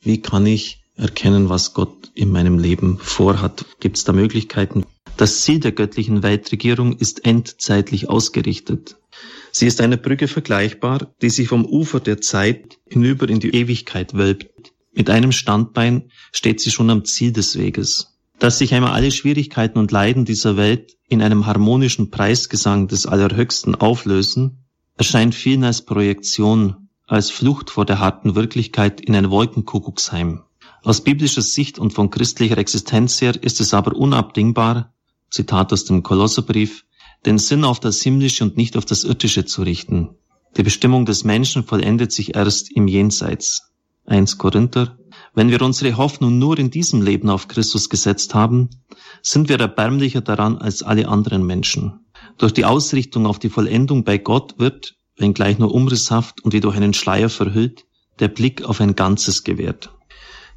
Wie kann ich erkennen, was Gott in meinem Leben vorhat? Gibt es da Möglichkeiten? Das Ziel der göttlichen Weltregierung ist endzeitlich ausgerichtet. Sie ist eine Brücke vergleichbar, die sich vom Ufer der Zeit hinüber in die Ewigkeit wölbt. Mit einem Standbein steht sie schon am Ziel des Weges. Dass sich einmal alle Schwierigkeiten und Leiden dieser Welt in einem harmonischen Preisgesang des Allerhöchsten auflösen, erscheint vielen als Projektion, als Flucht vor der harten Wirklichkeit in ein Wolkenkuckucksheim. Aus biblischer Sicht und von christlicher Existenz her ist es aber unabdingbar, Zitat aus dem Kolosserbrief, den Sinn auf das Himmlische und nicht auf das Irdische zu richten. Die Bestimmung des Menschen vollendet sich erst im Jenseits. 1 Korinther. Wenn wir unsere Hoffnung nur in diesem Leben auf Christus gesetzt haben, sind wir erbärmlicher daran als alle anderen Menschen. Durch die Ausrichtung auf die Vollendung bei Gott wird, wenngleich nur umrisshaft und wie durch einen Schleier verhüllt, der Blick auf ein Ganzes gewährt.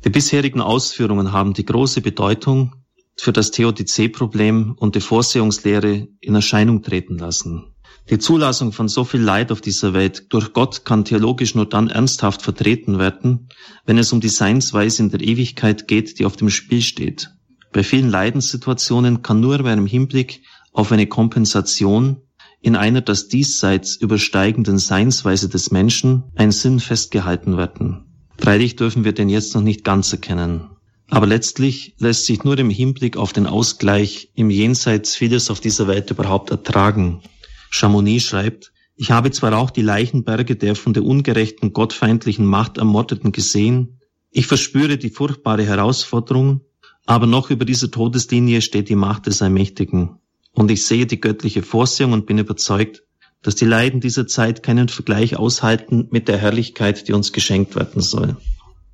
Die bisherigen Ausführungen haben die große Bedeutung für das Theodizee-Problem und die Vorsehungslehre in Erscheinung treten lassen. Die Zulassung von so viel Leid auf dieser Welt durch Gott kann theologisch nur dann ernsthaft vertreten werden, wenn es um die Seinsweise in der Ewigkeit geht, die auf dem Spiel steht. Bei vielen Leidenssituationen kann nur bei einem Hinblick auf eine Kompensation in einer das Diesseits übersteigenden Seinsweise des Menschen ein Sinn festgehalten werden. Freilich dürfen wir den jetzt noch nicht ganz erkennen. Aber letztlich lässt sich nur im Hinblick auf den Ausgleich im Jenseits vieles auf dieser Welt überhaupt ertragen. Chamonix schreibt, ich habe zwar auch die Leichenberge der von der ungerechten, gottfeindlichen Macht Ermordeten gesehen, ich verspüre die furchtbare Herausforderung, aber noch über dieser Todeslinie steht die Macht des Allmächtigen. Und ich sehe die göttliche Vorsehung und bin überzeugt, dass die Leiden dieser Zeit keinen Vergleich aushalten mit der Herrlichkeit, die uns geschenkt werden soll.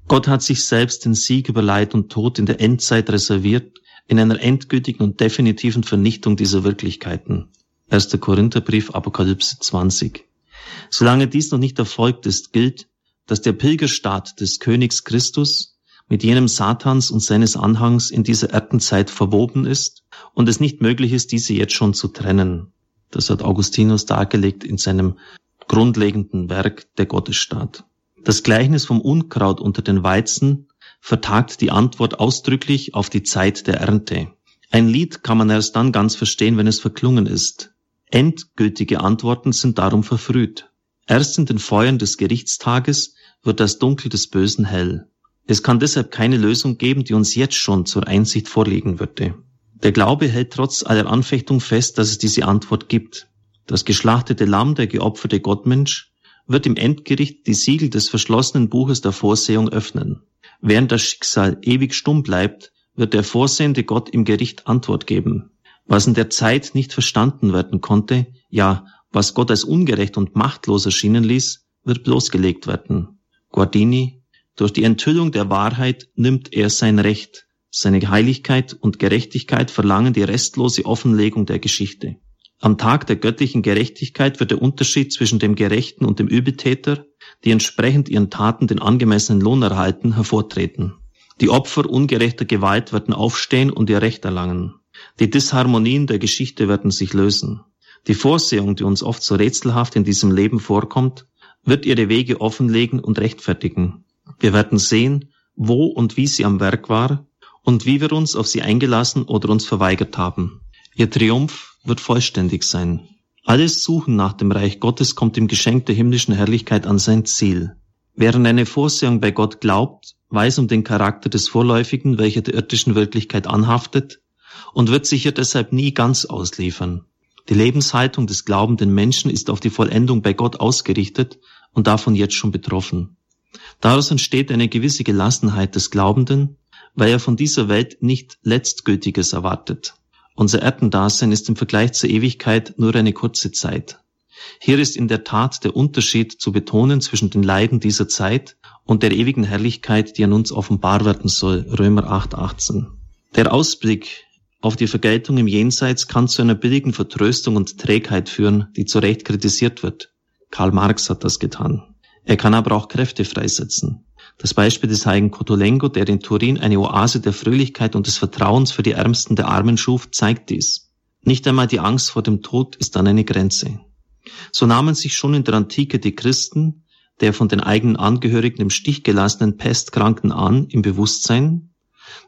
Gott hat sich selbst den Sieg über Leid und Tod in der Endzeit reserviert, in einer endgültigen und definitiven Vernichtung dieser Wirklichkeiten. 1. Korintherbrief, Apokalypse 20. Solange dies noch nicht erfolgt ist, gilt, dass der Pilgerstaat des Königs Christus mit jenem Satans und seines Anhangs in dieser Erdenzeit verwoben ist und es nicht möglich ist, diese jetzt schon zu trennen. Das hat Augustinus dargelegt in seinem grundlegenden Werk Der Gottesstaat. Das Gleichnis vom Unkraut unter den Weizen vertagt die Antwort ausdrücklich auf die Zeit der Ernte. Ein Lied kann man erst dann ganz verstehen, wenn es verklungen ist. Endgültige Antworten sind darum verfrüht. Erst in den Feuern des Gerichtstages wird das Dunkel des Bösen hell. Es kann deshalb keine Lösung geben, die uns jetzt schon zur Einsicht vorlegen würde. Der Glaube hält trotz aller Anfechtung fest, dass es diese Antwort gibt. Das geschlachtete Lamm, der geopferte Gottmensch, wird im Endgericht die Siegel des verschlossenen Buches der Vorsehung öffnen. Während das Schicksal ewig stumm bleibt, wird der vorsehende Gott im Gericht Antwort geben. Was in der Zeit nicht verstanden werden konnte, ja, was Gott als ungerecht und machtlos erschienen ließ, wird bloßgelegt werden. Guardini, durch die Enthüllung der Wahrheit nimmt er sein Recht, seine Heiligkeit und Gerechtigkeit verlangen die restlose Offenlegung der Geschichte. Am Tag der göttlichen Gerechtigkeit wird der Unterschied zwischen dem Gerechten und dem Übeltäter, die entsprechend ihren Taten den angemessenen Lohn erhalten, hervortreten. Die Opfer ungerechter Gewalt werden aufstehen und ihr Recht erlangen. Die Disharmonien der Geschichte werden sich lösen. Die Vorsehung, die uns oft so rätselhaft in diesem Leben vorkommt, wird ihre Wege offenlegen und rechtfertigen. Wir werden sehen, wo und wie sie am Werk war und wie wir uns auf sie eingelassen oder uns verweigert haben. Ihr Triumph wird vollständig sein. Alles Suchen nach dem Reich Gottes kommt im Geschenk der himmlischen Herrlichkeit an sein Ziel. Während eine Vorsehung bei Gott glaubt, weiß um den Charakter des Vorläufigen, welcher der irdischen Wirklichkeit anhaftet, und wird sich ihr deshalb nie ganz ausliefern. Die Lebenshaltung des glaubenden Menschen ist auf die Vollendung bei Gott ausgerichtet und davon jetzt schon betroffen. Daraus entsteht eine gewisse Gelassenheit des Glaubenden, weil er von dieser Welt nicht Letztgültiges erwartet. Unser Erdendasein ist im Vergleich zur Ewigkeit nur eine kurze Zeit. Hier ist in der Tat der Unterschied zu betonen zwischen den Leiden dieser Zeit und der ewigen Herrlichkeit, die an uns offenbar werden soll. Römer 8, 18. Der Ausblick auf die Vergeltung im Jenseits kann zu einer billigen Vertröstung und Trägheit führen, die zu Recht kritisiert wird. Karl Marx hat das getan. Er kann aber auch Kräfte freisetzen. Das Beispiel des heiligen Cotolengo, der in Turin eine Oase der Fröhlichkeit und des Vertrauens für die Ärmsten der Armen schuf, zeigt dies. Nicht einmal die Angst vor dem Tod ist dann eine Grenze. So nahmen sich schon in der Antike die Christen der von den eigenen Angehörigen im Stich gelassenen Pestkranken an im Bewusstsein,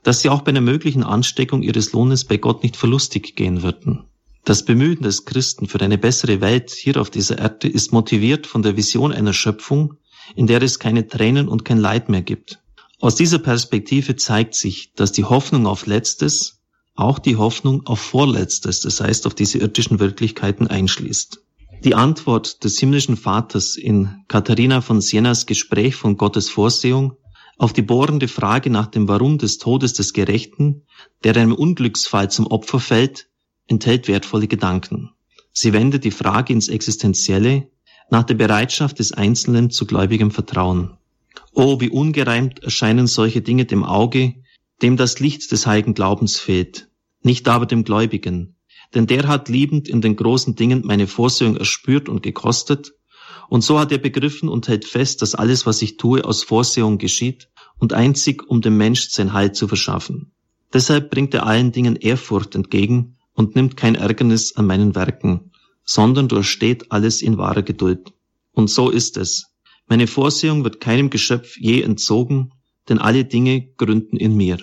dass sie auch bei einer möglichen Ansteckung ihres Lohnes bei Gott nicht verlustig gehen würden. Das Bemühen des Christen für eine bessere Welt hier auf dieser Erde ist motiviert von der Vision einer Schöpfung, in der es keine Tränen und kein Leid mehr gibt. Aus dieser Perspektive zeigt sich, dass die Hoffnung auf Letztes auch die Hoffnung auf Vorletztes, das heißt auf diese irdischen Wirklichkeiten einschließt. Die Antwort des himmlischen Vaters in Katharina von Sienas Gespräch von Gottes Vorsehung auf die bohrende Frage nach dem Warum des Todes des Gerechten, der einem Unglücksfall zum Opfer fällt, enthält wertvolle Gedanken. Sie wendet die Frage ins Existenzielle nach der Bereitschaft des Einzelnen zu gläubigem Vertrauen. Oh, wie ungereimt erscheinen solche Dinge dem Auge, dem das Licht des heiligen Glaubens fehlt, nicht aber dem Gläubigen, denn der hat liebend in den großen Dingen meine Vorsehung erspürt und gekostet, und so hat er begriffen und hält fest, dass alles, was ich tue, aus Vorsehung geschieht und einzig, um dem Mensch sein Heil zu verschaffen. Deshalb bringt er allen Dingen Ehrfurcht entgegen und nimmt kein Ärgernis an meinen Werken, sondern durchsteht alles in wahrer Geduld. Und so ist es. Meine Vorsehung wird keinem Geschöpf je entzogen, denn alle Dinge gründen in mir.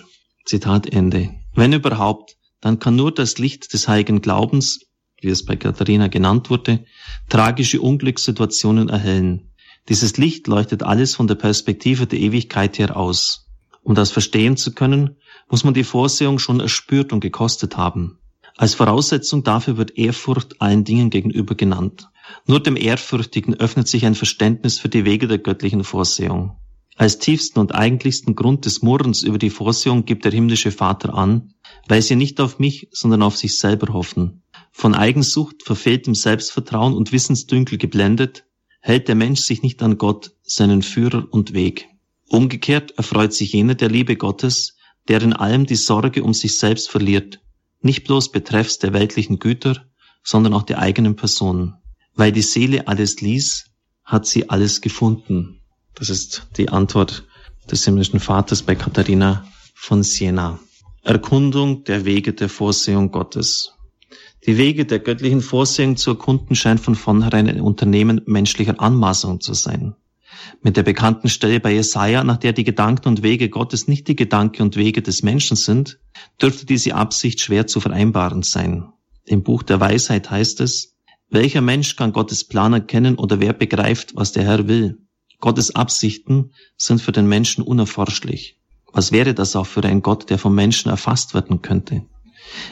Zitat Ende. Wenn überhaupt, dann kann nur das Licht des heiligen Glaubens, wie es bei Katharina genannt wurde, tragische Unglückssituationen erhellen. Dieses Licht leuchtet alles von der Perspektive der Ewigkeit her aus. Um das verstehen zu können, muss man die Vorsehung schon erspürt und gekostet haben. Als Voraussetzung dafür wird Ehrfurcht allen Dingen gegenüber genannt. Nur dem Ehrfürchtigen öffnet sich ein Verständnis für die Wege der göttlichen Vorsehung. Als tiefsten und eigentlichsten Grund des Murrens über die Vorsehung gibt der himmlische Vater an, weil sie nicht auf mich, sondern auf sich selber hoffen. Von Eigensucht, verfehltem Selbstvertrauen und Wissensdünkel geblendet, hält der Mensch sich nicht an Gott, seinen Führer und Weg. Umgekehrt erfreut sich jener der Liebe Gottes, der in allem die Sorge um sich selbst verliert, nicht bloß betreffs der weltlichen Güter, sondern auch der eigenen Person. Weil die Seele alles ließ, hat sie alles gefunden. Das ist die Antwort des himmlischen Vaters bei Katharina von Siena. Erkundung der Wege der Vorsehung Gottes. Die Wege der göttlichen Vorsehung zu erkunden scheint von vornherein ein Unternehmen menschlicher Anmaßung zu sein. Mit der bekannten Stelle bei Jesaja, nach der die Gedanken und Wege Gottes nicht die Gedanken und Wege des Menschen sind, dürfte diese Absicht schwer zu vereinbaren sein. Im Buch der Weisheit heißt es, welcher Mensch kann Gottes Plan erkennen oder wer begreift, was der Herr will? Gottes Absichten sind für den Menschen unerforschlich. Was wäre das auch für ein Gott, der vom Menschen erfasst werden könnte?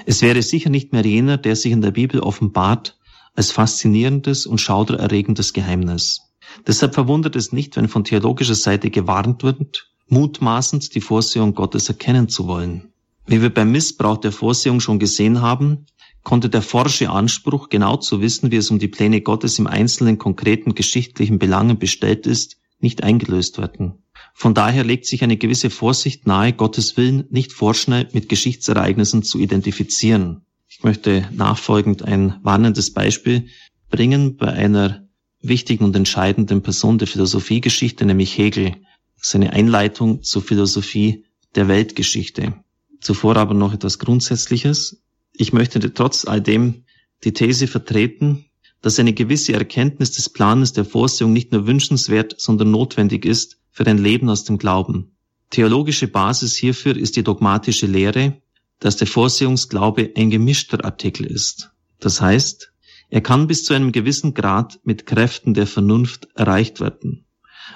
Es wäre sicher nicht mehr jener, der sich in der Bibel offenbart als faszinierendes und schaudererregendes Geheimnis. Deshalb verwundert es nicht, wenn von theologischer Seite gewarnt wird, mutmaßend die Vorsehung Gottes erkennen zu wollen. Wie wir beim Missbrauch der Vorsehung schon gesehen haben, konnte der forsche Anspruch, genau zu wissen, wie es um die Pläne Gottes im einzelnen konkreten geschichtlichen Belangen bestellt ist, nicht eingelöst werden. Von daher legt sich eine gewisse Vorsicht nahe, Gottes Willen nicht vorschnell mit Geschichtsereignissen zu identifizieren. Ich möchte nachfolgend ein warnendes Beispiel bringen bei einer wichtigen und entscheidenden Person der Philosophiegeschichte, nämlich Hegel, seine Einleitung zur Philosophie der Weltgeschichte. Zuvor aber noch etwas Grundsätzliches. Ich möchte trotz all dem die These vertreten, dass eine gewisse Erkenntnis des Planes der Vorsehung nicht nur wünschenswert, sondern notwendig ist für ein Leben aus dem Glauben. Theologische Basis hierfür ist die dogmatische Lehre, dass der Vorsehungsglaube ein gemischter Artikel ist. Das heißt, er kann bis zu einem gewissen Grad mit Kräften der Vernunft erreicht werden.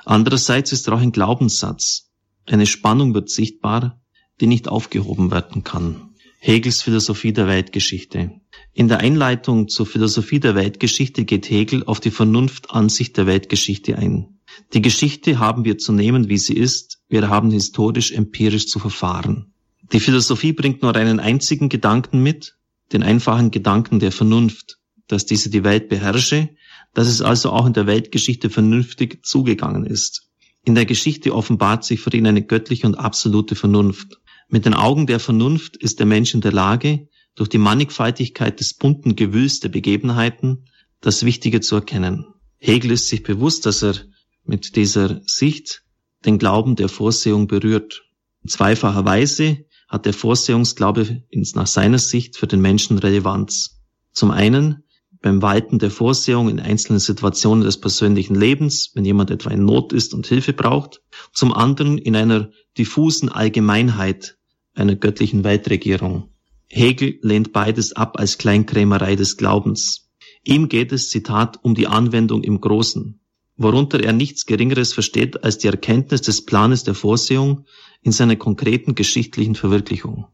Andererseits ist er auch ein Glaubenssatz. Eine Spannung wird sichtbar, die nicht aufgehoben werden kann. Hegels Philosophie der Weltgeschichte. In der Einleitung zur Philosophie der Weltgeschichte geht Hegel auf die Vernunftansicht der Weltgeschichte ein. Die Geschichte haben wir zu nehmen, wie sie ist, wir haben historisch empirisch zu verfahren. Die Philosophie bringt nur einen einzigen Gedanken mit, den einfachen Gedanken der Vernunft, dass diese die Welt beherrsche, dass es also auch in der Weltgeschichte vernünftig zugegangen ist. In der Geschichte offenbart sich für ihn eine göttliche und absolute Vernunft. Mit den Augen der Vernunft ist der Mensch in der Lage, durch die Mannigfaltigkeit des bunten Gewühls der Begebenheiten das Wichtige zu erkennen. Hegel ist sich bewusst, dass er mit dieser Sicht den Glauben der Vorsehung berührt. In zweifacher Weise hat der Vorsehungsglaube nach seiner Sicht für den Menschen Relevanz. Zum einen beim Walten der Vorsehung in einzelnen Situationen des persönlichen Lebens, wenn jemand etwa in Not ist und Hilfe braucht, zum anderen in einer diffusen Allgemeinheit einer göttlichen Weltregierung. Hegel lehnt beides ab als Kleinkrämerei des Glaubens. Ihm geht es, Zitat, um die Anwendung im Großen, worunter er nichts Geringeres versteht als die Erkenntnis des Planes der Vorsehung in seiner konkreten geschichtlichen Verwirklichung.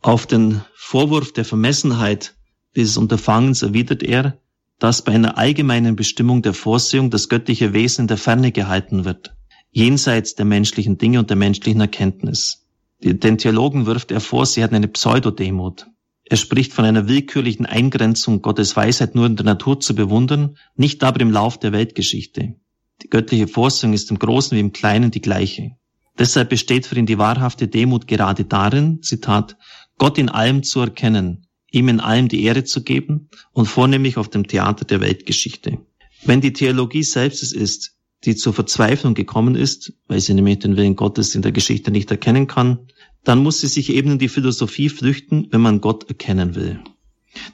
Auf den Vorwurf der Vermessenheit dieses Unterfangens erwidert er, dass bei einer allgemeinen Bestimmung der Vorsehung das göttliche Wesen in der Ferne gehalten wird, jenseits der menschlichen Dinge und der menschlichen Erkenntnis. Den Theologen wirft er vor, sie hatten eine Pseudodemut. Er spricht von einer willkürlichen Eingrenzung Gottes Weisheit nur in der Natur zu bewundern, nicht aber im Lauf der Weltgeschichte. Die göttliche Vorsehung ist im Großen wie im Kleinen die gleiche. Deshalb besteht für ihn die wahrhafte Demut gerade darin, Zitat, Gott in allem zu erkennen, ihm in allem die Ehre zu geben und vornehmlich auf dem Theater der Weltgeschichte. Wenn die Theologie selbst es ist, die zur Verzweiflung gekommen ist, weil sie nämlich den Willen Gottes in der Geschichte nicht erkennen kann, dann muss sie sich eben in die Philosophie flüchten, wenn man Gott erkennen will.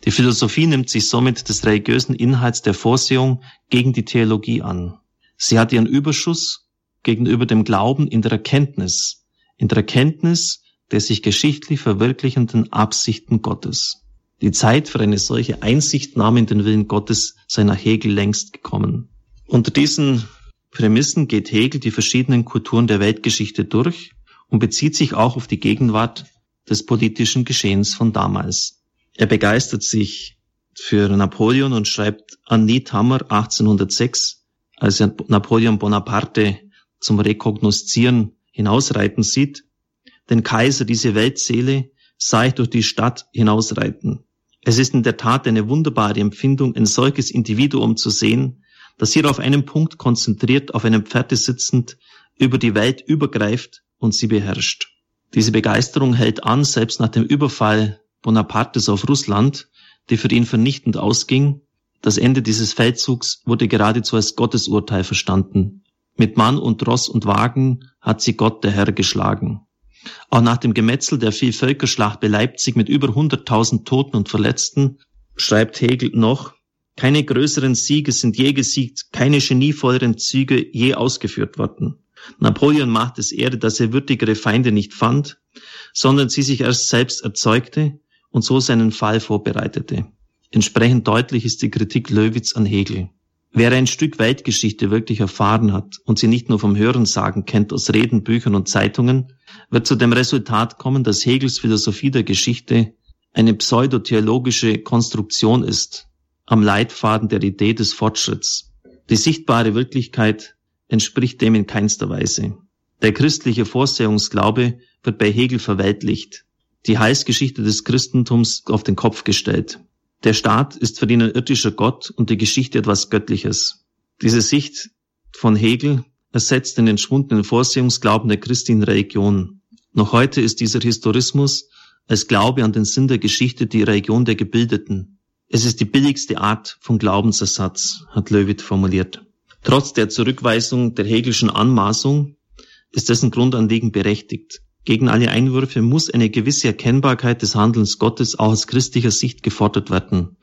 Die Philosophie nimmt sich somit des religiösen Inhalts der Vorsehung gegen die Theologie an. Sie hat ihren Überschuss gegenüber dem Glauben in der Erkenntnis, in der Erkenntnis der sich geschichtlich verwirklichenden Absichten Gottes. Die Zeit für eine solche Einsichtnahme in den Willen Gottes sei nach Hegel längst gekommen. Unter diesen Prämissen geht Hegel die verschiedenen Kulturen der Weltgeschichte durch und bezieht sich auch auf die Gegenwart des politischen Geschehens von damals. Er begeistert sich für Napoleon und schreibt an Niethammer 1806, als er Napoleon Bonaparte zum Rekognoszieren hinausreiten sieht, den Kaiser, diese Weltseele, sah ich durch die Stadt hinausreiten. Es ist in der Tat eine wunderbare Empfindung, ein solches Individuum zu sehen, das hier auf einem Punkt konzentriert, auf einem Pferde sitzend, über die Welt übergreift und sie beherrscht. Diese Begeisterung hält an, selbst nach dem Überfall Bonapartes auf Russland, die für ihn vernichtend ausging. Das Ende dieses Feldzugs wurde geradezu als Gottesurteil verstanden. Mit Mann und Ross und Wagen hat sie Gott der Herr geschlagen. Auch nach dem Gemetzel der Vielvölkerschlacht bei Leipzig mit über 100.000 Toten und Verletzten schreibt Hegel noch, keine größeren Siege sind je gesiegt, keine genievolleren Züge je ausgeführt worden. Napoleon macht es Ehre, dass er würdigere Feinde nicht fand, sondern sie sich erst selbst erzeugte und so seinen Fall vorbereitete. Entsprechend deutlich ist die Kritik Löwitz an Hegel. Wer ein Stück Weltgeschichte wirklich erfahren hat und sie nicht nur vom Hörensagen kennt aus Reden, Büchern und Zeitungen, wird zu dem Resultat kommen, dass Hegels Philosophie der Geschichte eine pseudotheologische Konstruktion ist, am Leitfaden der Idee des Fortschritts. Die sichtbare Wirklichkeit entspricht dem in keinster Weise. Der christliche Vorsehungsglaube wird bei Hegel verweltlicht, die Heilsgeschichte des Christentums auf den Kopf gestellt. Der Staat ist für ihn ein irdischer Gott und die Geschichte etwas Göttliches. Diese Sicht von Hegel ersetzt den entschwundenen Vorsehungsglauben der christlichen Religion. Noch heute ist dieser Historismus als Glaube an den Sinn der Geschichte die Religion der Gebildeten. Es ist die billigste Art von Glaubensersatz, hat Löwit formuliert. Trotz der Zurückweisung der Hegelschen Anmaßung ist dessen Grundanliegen berechtigt. Gegen alle Einwürfe muss eine gewisse Erkennbarkeit des Handelns Gottes auch aus christlicher Sicht gefordert werden.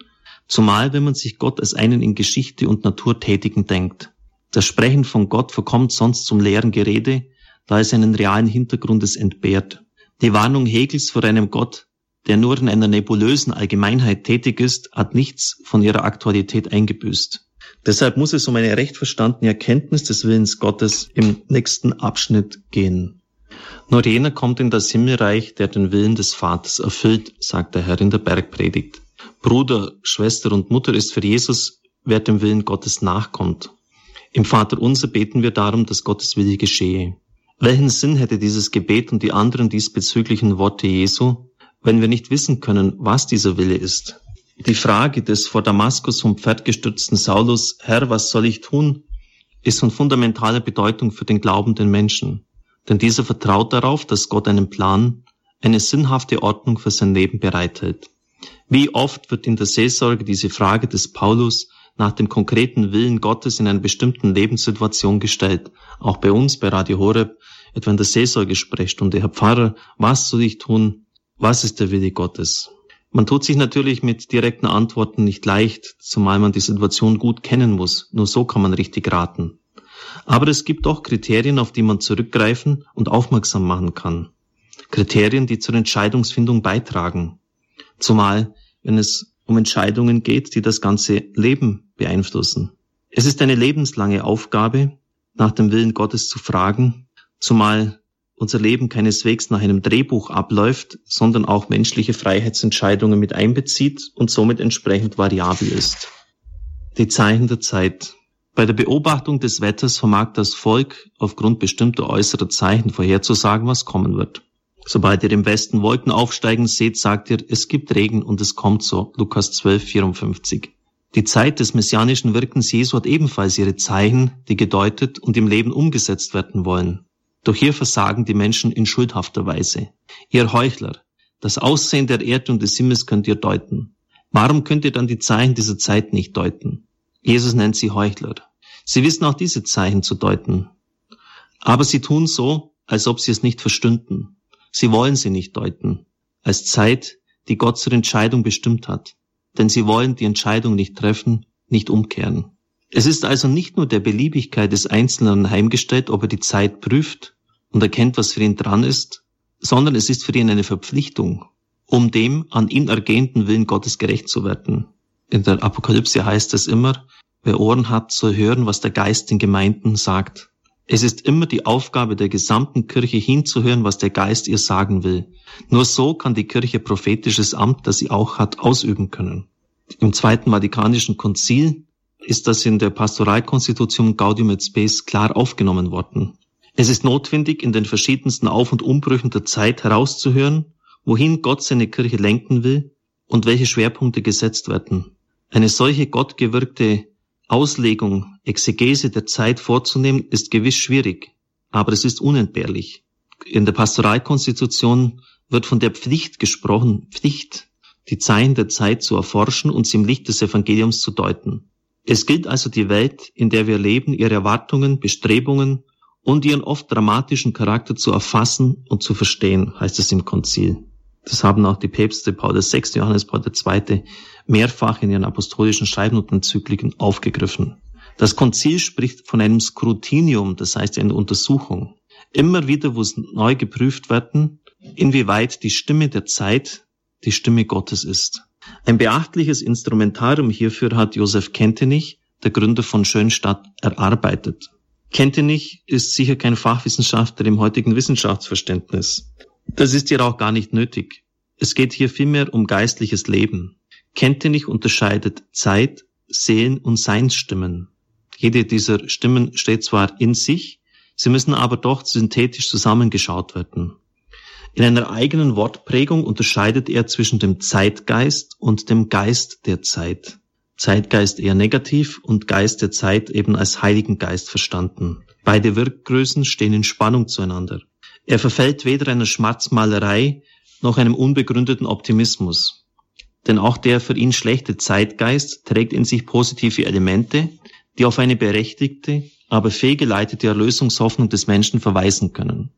Zumal wenn man sich Gott als einen in Geschichte und Natur tätigen denkt. Das Sprechen von Gott verkommt sonst zum leeren Gerede, da es einen realen Hintergrundes entbehrt. Die Warnung Hegels vor einem Gott, der nur in einer nebulösen Allgemeinheit tätig ist, hat nichts von ihrer Aktualität eingebüßt. Deshalb muss es um eine recht verstandene Erkenntnis des Willens Gottes im nächsten Abschnitt gehen. Nur jener kommt in das Himmelreich, der den Willen des Vaters erfüllt, sagt der Herr in der Bergpredigt. Bruder, Schwester und Mutter ist für Jesus, wer dem Willen Gottes nachkommt. Im Vater unser beten wir darum, dass Gottes Wille geschehe. Welchen Sinn hätte dieses Gebet und die anderen diesbezüglichen Worte Jesu, wenn wir nicht wissen können, was dieser Wille ist? Die Frage des vor Damaskus vom Pferd gestürzten Saulus, Herr, was soll ich tun, ist von fundamentaler Bedeutung für den glaubenden Menschen denn dieser vertraut darauf, dass Gott einen Plan, eine sinnhafte Ordnung für sein Leben bereithält. Wie oft wird in der Seelsorge diese Frage des Paulus nach dem konkreten Willen Gottes in einer bestimmten Lebenssituation gestellt, auch bei uns bei Radio Horeb, etwa in der Seelsorgesprechstunde. Herr Pfarrer, was soll ich tun? Was ist der Wille Gottes? Man tut sich natürlich mit direkten Antworten nicht leicht, zumal man die Situation gut kennen muss. Nur so kann man richtig raten. Aber es gibt doch Kriterien, auf die man zurückgreifen und aufmerksam machen kann. Kriterien, die zur Entscheidungsfindung beitragen. Zumal, wenn es um Entscheidungen geht, die das ganze Leben beeinflussen. Es ist eine lebenslange Aufgabe, nach dem Willen Gottes zu fragen, zumal unser Leben keineswegs nach einem Drehbuch abläuft, sondern auch menschliche Freiheitsentscheidungen mit einbezieht und somit entsprechend variabel ist. Die Zeichen der Zeit. Bei der Beobachtung des Wetters vermag das Volk aufgrund bestimmter äußerer Zeichen vorherzusagen, was kommen wird. Sobald ihr im Westen Wolken aufsteigen seht, sagt ihr, es gibt Regen und es kommt so. Lukas 12, 54. Die Zeit des messianischen Wirkens Jesu hat ebenfalls ihre Zeichen, die gedeutet und im Leben umgesetzt werden wollen. Doch hier versagen die Menschen in schuldhafter Weise. Ihr Heuchler, das Aussehen der Erde und des Himmels könnt ihr deuten. Warum könnt ihr dann die Zeichen dieser Zeit nicht deuten? Jesus nennt sie Heuchler. Sie wissen auch diese Zeichen zu deuten. Aber sie tun so, als ob sie es nicht verstünden. Sie wollen sie nicht deuten, als Zeit, die Gott zur Entscheidung bestimmt hat. Denn sie wollen die Entscheidung nicht treffen, nicht umkehren. Es ist also nicht nur der Beliebigkeit des Einzelnen heimgestellt, ob er die Zeit prüft und erkennt, was für ihn dran ist, sondern es ist für ihn eine Verpflichtung, um dem an ihn ergehenden Willen Gottes gerecht zu werden. In der Apokalypse heißt es immer, wer Ohren hat, soll hören, was der Geist den Gemeinden sagt. Es ist immer die Aufgabe der gesamten Kirche hinzuhören, was der Geist ihr sagen will. Nur so kann die Kirche prophetisches Amt, das sie auch hat, ausüben können. Im Zweiten Vatikanischen Konzil ist das in der Pastoralkonstitution Gaudium et Spes klar aufgenommen worden. Es ist notwendig, in den verschiedensten Auf- und Umbrüchen der Zeit herauszuhören, wohin Gott seine Kirche lenken will und welche Schwerpunkte gesetzt werden. Eine solche gottgewirkte Auslegung, Exegese der Zeit vorzunehmen, ist gewiss schwierig, aber es ist unentbehrlich. In der Pastoralkonstitution wird von der Pflicht gesprochen, Pflicht, die Zeichen der Zeit zu erforschen und sie im Licht des Evangeliums zu deuten. Es gilt also die Welt, in der wir leben, ihre Erwartungen, Bestrebungen und ihren oft dramatischen Charakter zu erfassen und zu verstehen, heißt es im Konzil. Das haben auch die Päpste Paul VI., Johannes Paul II. Mehrfach in ihren apostolischen Schreiben und Enzykliken aufgegriffen. Das Konzil spricht von einem Skrutinium, das heißt eine Untersuchung. Immer wieder muss neu geprüft werden, inwieweit die Stimme der Zeit die Stimme Gottes ist. Ein beachtliches Instrumentarium hierfür hat Josef Kentenich, der Gründer von Schönstadt, erarbeitet. Kentenich ist sicher kein Fachwissenschaftler im heutigen Wissenschaftsverständnis. Das ist hier auch gar nicht nötig. Es geht hier vielmehr um geistliches Leben. Kentenich unterscheidet Zeit, Seelen und Seinsstimmen. Jede dieser Stimmen steht zwar in sich, sie müssen aber doch synthetisch zusammengeschaut werden. In einer eigenen Wortprägung unterscheidet er zwischen dem Zeitgeist und dem Geist der Zeit. Zeitgeist eher negativ und Geist der Zeit eben als Heiligen Geist verstanden. Beide Wirkgrößen stehen in Spannung zueinander. Er verfällt weder einer Schmatzmalerei noch einem unbegründeten Optimismus. Denn auch der für ihn schlechte Zeitgeist trägt in sich positive Elemente, die auf eine berechtigte, aber fehlgeleitete Erlösungshoffnung des Menschen verweisen können.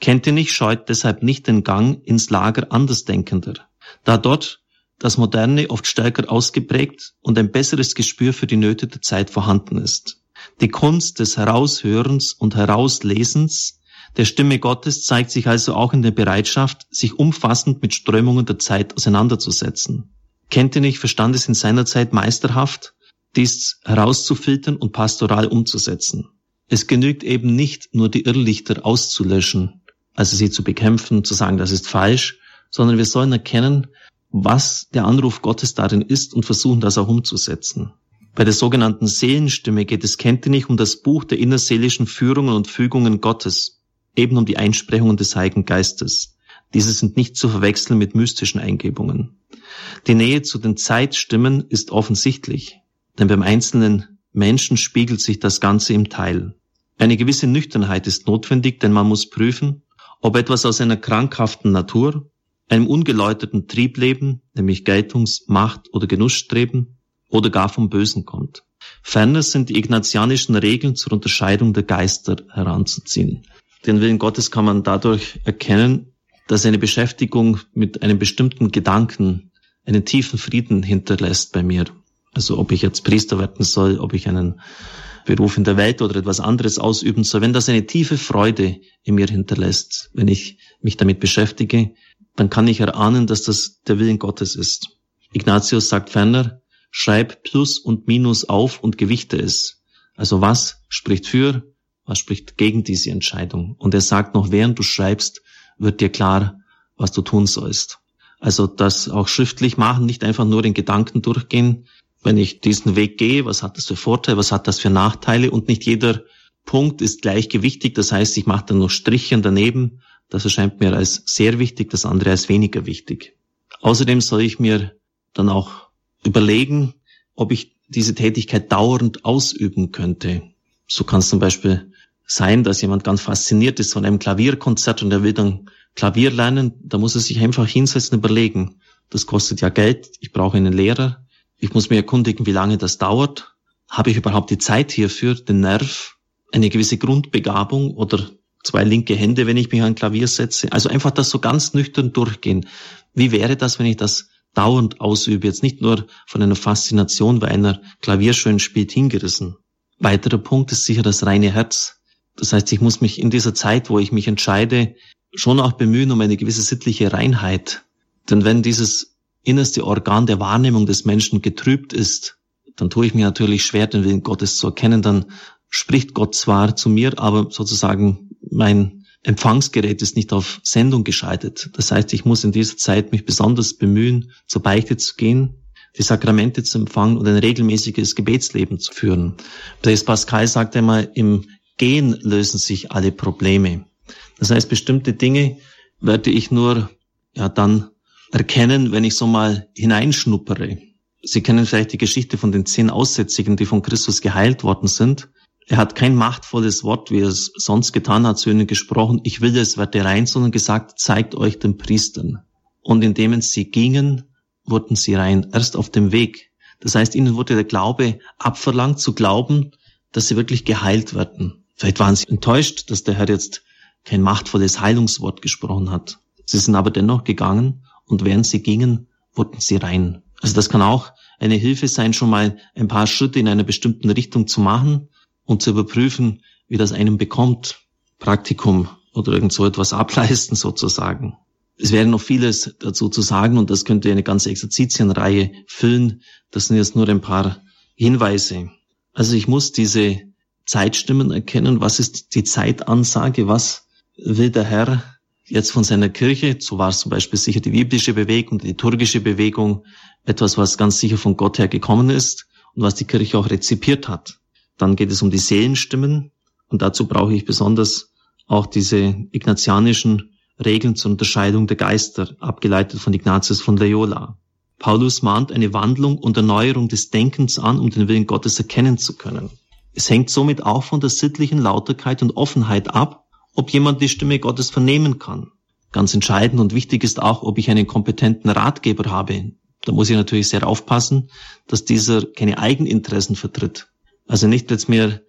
Kentenich scheut deshalb nicht den Gang ins Lager Andersdenkender, da dort das Moderne oft stärker ausgeprägt und ein besseres Gespür für die Nöte der Zeit vorhanden ist. Die Kunst des Heraushörens und Herauslesens der Stimme Gottes zeigt sich also auch in der Bereitschaft, sich umfassend mit Strömungen der Zeit auseinanderzusetzen. Kentenich verstand es in seiner Zeit meisterhaft, dies herauszufiltern und pastoral umzusetzen. Es genügt eben nicht, nur die Irrlichter auszulöschen, also sie zu bekämpfen, zu sagen, das ist falsch, sondern wir sollen erkennen, was der Anruf Gottes darin ist und versuchen, das auch umzusetzen. Bei der sogenannten Seelenstimme geht es kenntlich um das Buch der innerseelischen Führungen und Fügungen Gottes, eben um die Einsprechungen des Heiligen Geistes. Diese sind nicht zu verwechseln mit mystischen Eingebungen. Die Nähe zu den Zeitstimmen ist offensichtlich, denn beim einzelnen Menschen spiegelt sich das Ganze im Teil. Eine gewisse Nüchternheit ist notwendig, denn man muss prüfen, ob etwas aus einer krankhaften Natur, einem ungeläuterten Triebleben, nämlich Geltungs-, Macht- oder Genussstreben, oder gar vom Bösen kommt. Ferner sind die ignatianischen Regeln zur Unterscheidung der Geister heranzuziehen. Den Willen Gottes kann man dadurch erkennen, dass eine Beschäftigung mit einem bestimmten Gedanken einen tiefen Frieden hinterlässt bei mir. Also ob ich jetzt Priester werden soll, ob ich einen Beruf in der Welt oder etwas anderes ausüben soll, wenn das eine tiefe Freude in mir hinterlässt, wenn ich mich damit beschäftige, dann kann ich erahnen, dass das der Willen Gottes ist. Ignatius sagt ferner, schreib Plus und Minus auf und gewichte es. Also was spricht für, was spricht gegen diese Entscheidung? Und er sagt noch, während du schreibst, wird dir klar, was du tun sollst. Also das auch schriftlich machen, nicht einfach nur den Gedanken durchgehen, wenn ich diesen Weg gehe, was hat das für Vorteile, was hat das für Nachteile und nicht jeder Punkt ist gleichgewichtig. Das heißt, ich mache dann nur Strichen daneben. Das erscheint mir als sehr wichtig, das andere als weniger wichtig. Außerdem soll ich mir dann auch überlegen, ob ich diese Tätigkeit dauernd ausüben könnte. So kann es zum Beispiel sein, dass jemand ganz fasziniert ist von einem Klavierkonzert und er will dann Klavier lernen. Da muss er sich einfach hinsetzen und überlegen. Das kostet ja Geld. Ich brauche einen Lehrer. Ich muss mir erkundigen, wie lange das dauert. Habe ich überhaupt die Zeit hierfür, den Nerv, eine gewisse Grundbegabung oder zwei linke Hände, wenn ich mich an Klavier setze? Also einfach das so ganz nüchtern durchgehen. Wie wäre das, wenn ich das dauernd ausübe? Jetzt nicht nur von einer Faszination, weil einer Klavier schön spielt, hingerissen. Weiterer Punkt ist sicher das reine Herz. Das heißt, ich muss mich in dieser Zeit, wo ich mich entscheide, schon auch bemühen um eine gewisse sittliche Reinheit. Denn wenn dieses innerste Organ der Wahrnehmung des Menschen getrübt ist, dann tue ich mir natürlich schwer, den Willen Gottes zu erkennen. Dann spricht Gott zwar zu mir, aber sozusagen mein Empfangsgerät ist nicht auf Sendung geschaltet. Das heißt, ich muss in dieser Zeit mich besonders bemühen, zur Beichte zu gehen, die Sakramente zu empfangen und ein regelmäßiges Gebetsleben zu führen. Blaise Pascal sagt einmal, im Gehen lösen sich alle Probleme. Das heißt, bestimmte Dinge werde ich nur ja dann erkennen, wenn ich so mal hineinschnuppere. Sie kennen vielleicht die Geschichte von den zehn Aussätzigen, die von Christus geheilt worden sind. Er hat kein machtvolles Wort, wie er es sonst getan hat, zu ihnen gesprochen, ich will es, werde rein, sondern gesagt, zeigt euch den Priestern. Und indem sie gingen, wurden sie rein, erst auf dem Weg. Das heißt, ihnen wurde der Glaube abverlangt, zu glauben, dass sie wirklich geheilt werden. Vielleicht waren sie enttäuscht, dass der Herr jetzt kein machtvolles Heilungswort gesprochen hat. Sie sind aber dennoch gegangen und während sie gingen, wurden sie rein. Also das kann auch eine Hilfe sein, schon mal ein paar Schritte in einer bestimmten Richtung zu machen und zu überprüfen, wie das einem bekommt. Praktikum oder irgend so etwas ableisten sozusagen. Es wäre noch vieles dazu zu sagen und das könnte eine ganze Exerzitienreihe füllen. Das sind jetzt nur ein paar Hinweise. Also ich muss diese Zeitstimmen erkennen. Was ist die Zeitansage? Was will der Herr jetzt von seiner Kirche, so war es zum Beispiel sicher die biblische Bewegung, die liturgische Bewegung, etwas, was ganz sicher von Gott her gekommen ist und was die Kirche auch rezipiert hat. Dann geht es um die Seelenstimmen und dazu brauche ich besonders auch diese ignatianischen Regeln zur Unterscheidung der Geister, abgeleitet von Ignatius von Loyola. Paulus mahnt eine Wandlung und Erneuerung des Denkens an, um den Willen Gottes erkennen zu können. Es hängt somit auch von der sittlichen Lauterkeit und Offenheit ab, ob jemand die Stimme Gottes vernehmen kann. Ganz entscheidend und wichtig ist auch, ob ich einen kompetenten Ratgeber habe. Da muss ich natürlich sehr aufpassen, dass dieser keine Eigeninteressen vertritt. Also nicht jetzt mir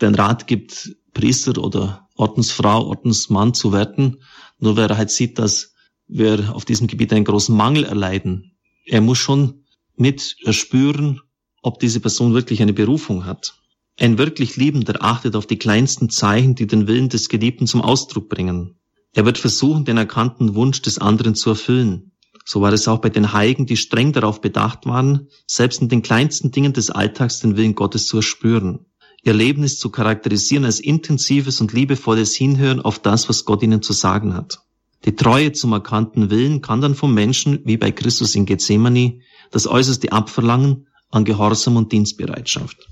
den Rat gibt, Priester oder Ordensfrau, Ordensmann zu werden, nur weil er halt sieht, dass wir auf diesem Gebiet einen großen Mangel erleiden. Er muss schon mit erspüren, ob diese Person wirklich eine Berufung hat. Ein wirklich Liebender achtet auf die kleinsten Zeichen, die den Willen des Geliebten zum Ausdruck bringen. Er wird versuchen, den erkannten Wunsch des anderen zu erfüllen. So war es auch bei den Heiligen, die streng darauf bedacht waren, selbst in den kleinsten Dingen des Alltags den Willen Gottes zu erspüren. Ihr Leben ist zu charakterisieren als intensives und liebevolles Hinhören auf das, was Gott ihnen zu sagen hat. Die Treue zum erkannten Willen kann dann vom Menschen, wie bei Christus in Gethsemane, das Äußerste abverlangen an Gehorsam und Dienstbereitschaft.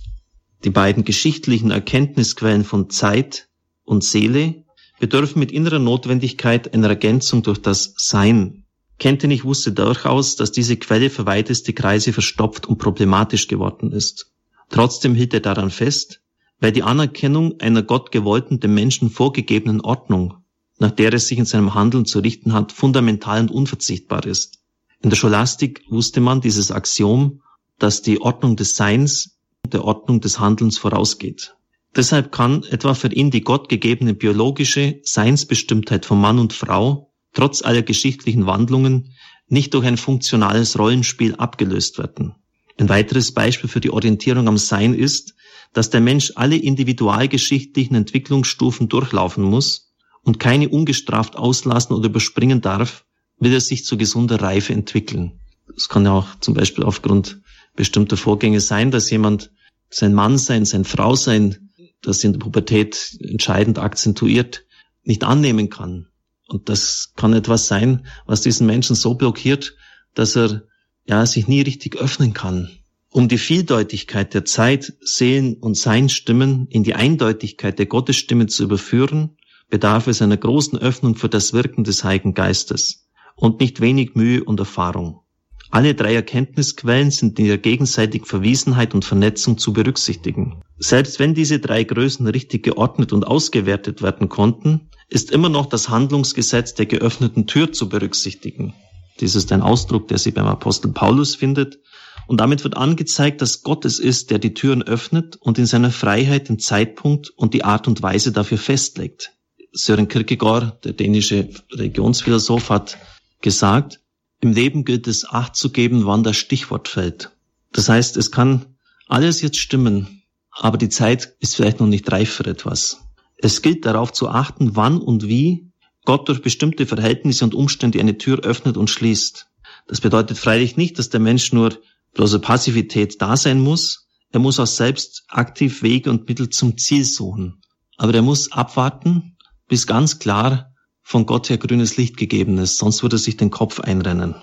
Die beiden geschichtlichen Erkenntnisquellen von Zeit und Seele bedürfen mit innerer Notwendigkeit einer Ergänzung durch das Sein. Kentenich wusste durchaus, dass diese Quelle für weiteste Kreise verstopft und problematisch geworden ist. Trotzdem hielt er daran fest, weil die Anerkennung einer Gott gewollten, dem Menschen vorgegebenen Ordnung, nach der er sich in seinem Handeln zu richten hat, fundamental und unverzichtbar ist. In der Scholastik wusste man dieses Axiom, dass die Ordnung des Seins der Ordnung des Handelns vorausgeht. Deshalb kann etwa für ihn die gottgegebene biologische Seinsbestimmtheit von Mann und Frau trotz aller geschichtlichen Wandlungen nicht durch ein funktionales Rollenspiel abgelöst werden. Ein weiteres Beispiel für die Orientierung am Sein ist, dass der Mensch alle individualgeschichtlichen Entwicklungsstufen durchlaufen muss und keine ungestraft auslassen oder überspringen darf, will er sich zu gesunder Reife entwickeln. Es kann ja auch zum Beispiel aufgrund bestimmter Vorgänge sein, dass jemand sein Mann sein, sein Frau sein, das in der Pubertät entscheidend akzentuiert, nicht annehmen kann. Und das kann etwas sein, was diesen Menschen so blockiert, dass er ja sich nie richtig öffnen kann. Um die Vieldeutigkeit der Zeit, Seelen und Seinstimmen in die Eindeutigkeit der Gottesstimme zu überführen, bedarf es einer großen Öffnung für das Wirken des Heiligen Geistes und nicht wenig Mühe und Erfahrung. Alle drei Erkenntnisquellen sind in ihrer gegenseitigen Verwiesenheit und Vernetzung zu berücksichtigen. Selbst wenn diese drei Größen richtig geordnet und ausgewertet werden konnten, ist immer noch das Handlungsgesetz der geöffneten Tür zu berücksichtigen. Dies ist ein Ausdruck, der sich beim Apostel Paulus findet. Und damit wird angezeigt, dass Gott es ist, der die Türen öffnet und in seiner Freiheit den Zeitpunkt und die Art und Weise dafür festlegt. Søren Kierkegaard, der dänische Religionsphilosoph, hat gesagt, im Leben gilt es Acht zu geben, wann das Stichwort fällt. Das heißt, es kann alles jetzt stimmen, aber die Zeit ist vielleicht noch nicht reif für etwas. Es gilt darauf zu achten, wann und wie Gott durch bestimmte Verhältnisse und Umstände eine Tür öffnet und schließt. Das bedeutet freilich nicht, dass der Mensch nur bloße Passivität da sein muss. Er muss auch selbst aktiv Wege und Mittel zum Ziel suchen. Aber er muss abwarten, bis ganz klar von Gott her grünes Licht gegeben ist, sonst würde er sich den Kopf einrennen.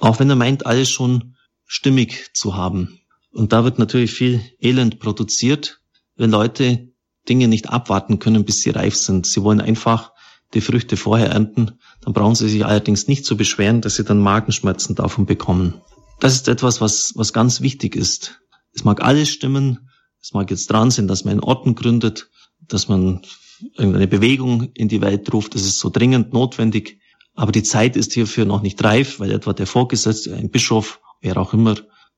Auch wenn er meint, alles schon stimmig zu haben. Und da wird natürlich viel Elend produziert, wenn Leute Dinge nicht abwarten können, bis sie reif sind. Sie wollen einfach die Früchte vorher ernten. Dann brauchen sie sich allerdings nicht zu beschweren, dass sie dann Magenschmerzen davon bekommen. Das ist etwas, was, was ganz wichtig ist. Es mag alles stimmen. Es mag jetzt dran sein, dass man Orden gründet, dass man irgendeine Bewegung in die Welt ruft. Das ist so dringend notwendig. Aber die Zeit ist hierfür noch nicht reif, weil etwa der Vorgesetzte, ein Bischof, wer auch immer,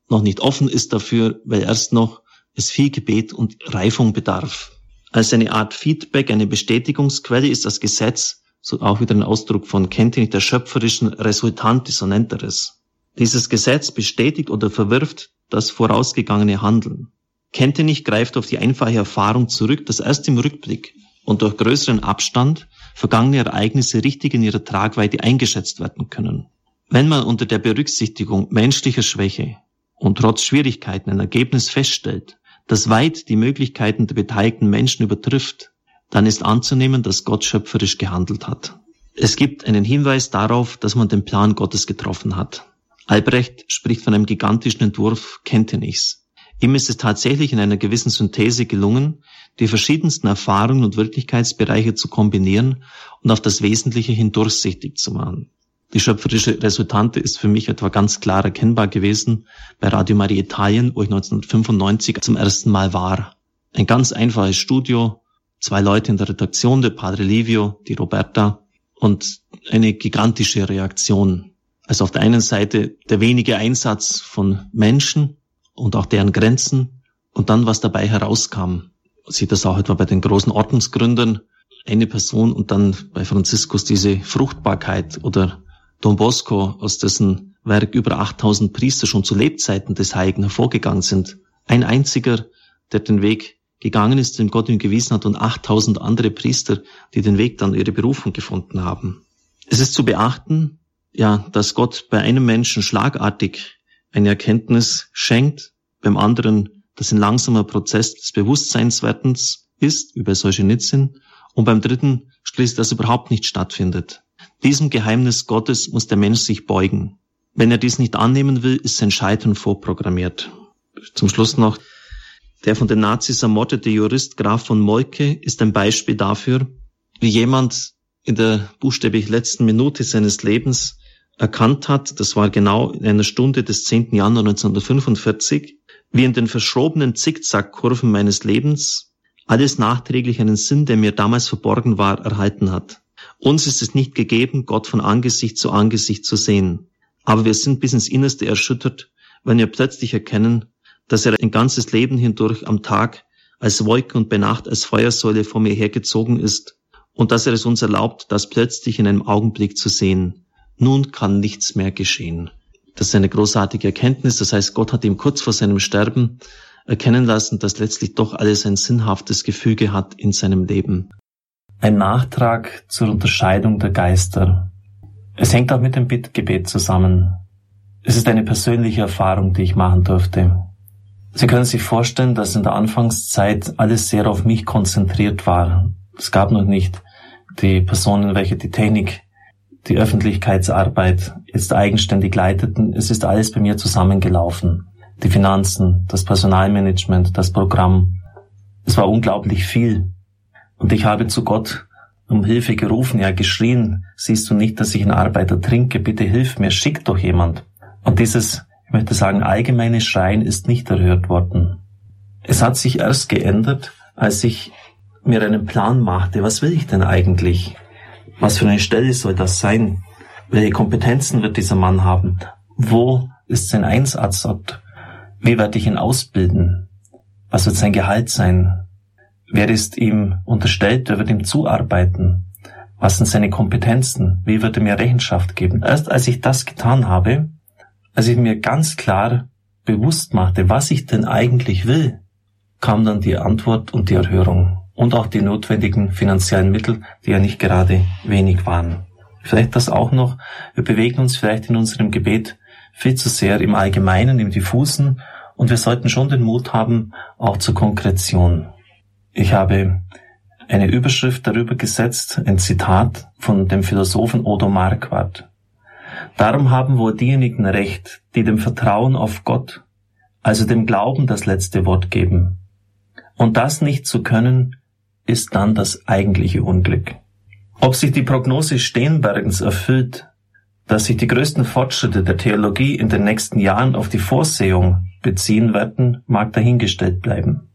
noch nicht offen ist dafür, weil erst noch es viel Gebet und Reifung bedarf. Als eine Art Feedback, eine Bestätigungsquelle ist das Gesetz, so auch wieder ein Ausdruck von Kenntnis der schöpferischen Resultante, so nennt er es. Dieses Gesetz bestätigt oder verwirft das vorausgegangene Handeln. Kenntnis greift auf die einfache Erfahrung zurück, dass erst im Rückblick und durch größeren Abstand vergangene Ereignisse richtig in ihrer Tragweite eingeschätzt werden können. Wenn man unter der Berücksichtigung menschlicher Schwäche und trotz Schwierigkeiten ein Ergebnis feststellt, das weit die Möglichkeiten der beteiligten Menschen übertrifft, dann ist anzunehmen, dass Gott schöpferisch gehandelt hat. Es gibt einen Hinweis darauf, dass man den Plan Gottes getroffen hat. Albrecht spricht von einem gigantischen Entwurf Kenntnis. Ihm ist es tatsächlich in einer gewissen Synthese gelungen, die verschiedensten Erfahrungen und Wirklichkeitsbereiche zu kombinieren und auf das Wesentliche hin durchsichtig zu machen. Die schöpferische Resultante ist für mich etwa ganz klar erkennbar gewesen bei Radio Maria Italien, wo ich 1995 zum ersten Mal war. Ein ganz einfaches Studio, zwei Leute in der Redaktion, der Padre Livio, die Roberta und eine gigantische Reaktion. Also auf der einen Seite der wenige Einsatz von Menschen und auch deren Grenzen und dann, was dabei herauskam. Sieht das auch etwa bei den großen Ordnungsgründern, eine Person und dann bei Franziskus diese Fruchtbarkeit oder Don Bosco, aus dessen Werk über 8000 Priester schon zu Lebzeiten des Heiligen hervorgegangen sind. Ein einziger, der den Weg gegangen ist, den Gott ihm gewiesen hat und 8000 andere Priester, die den Weg dann ihre Berufung gefunden haben. Es ist zu beachten, ja, dass Gott bei einem Menschen schlagartig eine Erkenntnis schenkt, beim anderen das ein langsamer Prozess des Bewusstseinswertens ist, über solche Solzhenitsyn, und beim dritten schließlich das überhaupt nicht stattfindet. Diesem Geheimnis Gottes muss der Mensch sich beugen. Wenn er dies nicht annehmen will, ist sein Scheitern vorprogrammiert. Zum Schluss noch, der von den Nazis ermordete Jurist Graf von Molke ist ein Beispiel dafür, wie jemand in der buchstäblich letzten Minute seines Lebens erkannt hat, das war genau in einer Stunde des 10. Januar 1945, wie in den verschobenen Zickzackkurven meines Lebens alles nachträglich einen Sinn, der mir damals verborgen war, erhalten hat. Uns ist es nicht gegeben, Gott von Angesicht zu Angesicht zu sehen. Aber wir sind bis ins Innerste erschüttert, wenn wir plötzlich erkennen, dass er ein ganzes Leben hindurch am Tag als Wolke und bei Nacht als Feuersäule vor mir hergezogen ist und dass er es uns erlaubt, das plötzlich in einem Augenblick zu sehen. nun kann nichts mehr geschehen. Das ist eine großartige Erkenntnis. Das heißt, Gott hat ihm kurz vor seinem Sterben erkennen lassen, dass letztlich doch alles ein sinnhaftes Gefüge hat in seinem Leben. Ein Nachtrag zur Unterscheidung der Geister. Es hängt auch mit dem Bittgebet zusammen. Es ist eine persönliche Erfahrung, die ich machen durfte. Sie können sich vorstellen, dass in der Anfangszeit alles sehr auf mich konzentriert war. Es gab noch nicht die Personen, welche die Technik, die Öffentlichkeitsarbeit jetzt eigenständig leiteten. Es ist alles bei mir zusammengelaufen. Die Finanzen, das Personalmanagement, das Programm. Es war unglaublich viel. Und ich habe zu Gott um Hilfe gerufen, ja geschrien, siehst du nicht, dass ich in Arbeit ertrinke, bitte hilf mir, schick doch jemand. Und dieses, ich möchte sagen, allgemeine Schreien ist nicht erhört worden. Es hat sich erst geändert, als ich mir einen Plan machte, was will ich denn eigentlich? Was für eine Stelle soll das sein? Welche Kompetenzen wird dieser Mann haben? Wo ist sein Einsatzort? Wie werde ich ihn ausbilden? Was wird sein Gehalt sein? Wer ist ihm unterstellt? Wer wird ihm zuarbeiten? Was sind seine Kompetenzen? Wie wird er mir Rechenschaft geben? Erst als ich das getan habe, als ich mir ganz klar bewusst machte, was ich denn eigentlich will, kam dann die Antwort und die Erhörung und auch die notwendigen finanziellen Mittel, die ja nicht gerade wenig waren. Vielleicht das auch noch, wir bewegen uns vielleicht in unserem Gebet viel zu sehr im Allgemeinen, im Diffusen und wir sollten schon den Mut haben, auch zur Konkretion. Ich habe eine Überschrift darüber gesetzt, ein Zitat von dem Philosophen Odo Marquardt. Darum haben wohl diejenigen Recht, die dem Vertrauen auf Gott, also dem Glauben das letzte Wort geben. Und das nicht zu können, ist dann das eigentliche Unglück. Ob sich die Prognose Steenbergens erfüllt, dass sich die größten Fortschritte der Theologie in den nächsten Jahren auf die Vorsehung beziehen werden, mag dahingestellt bleiben.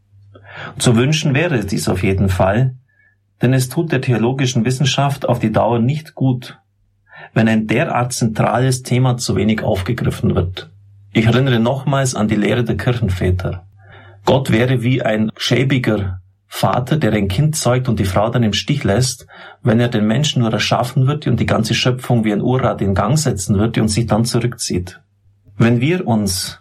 Zu wünschen wäre dies auf jeden Fall, denn es tut der theologischen Wissenschaft auf die Dauer nicht gut, wenn ein derart zentrales Thema zu wenig aufgegriffen wird. Ich erinnere nochmals an die Lehre der Kirchenväter. Gott wäre wie ein schäbiger Vater, der ein Kind zeugt und die Frau dann im Stich lässt, wenn er den Menschen nur erschaffen würde und die ganze Schöpfung wie ein Uhrrad in Gang setzen würde und sich dann zurückzieht. Wenn wir uns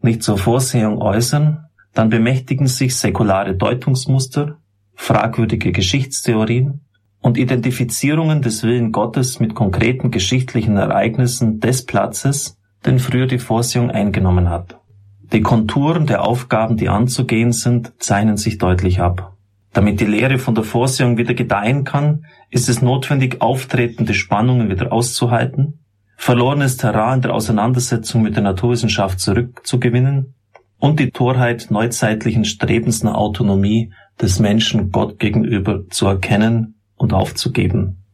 nicht zur Vorsehung äußern, dann bemächtigen sich säkulare Deutungsmuster, fragwürdige Geschichtstheorien und Identifizierungen des Willen Gottes mit konkreten geschichtlichen Ereignissen des Platzes, den früher die Vorsehung eingenommen hat. Die Konturen der Aufgaben, die anzugehen sind, zeichnen sich deutlich ab. Damit die Lehre von der Vorsehung wieder gedeihen kann, ist es notwendig, auftretende Spannungen wieder auszuhalten, verlorenes Terrain in der Auseinandersetzung mit der Naturwissenschaft zurückzugewinnen und die Torheit neuzeitlichen Strebens nach Autonomie des Menschen Gott gegenüber zu erkennen und aufzugeben.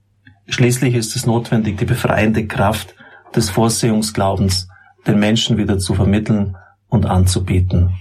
Schließlich ist es notwendig, die befreiende Kraft des Vorsehungsglaubens den Menschen wieder zu vermitteln und anzubieten.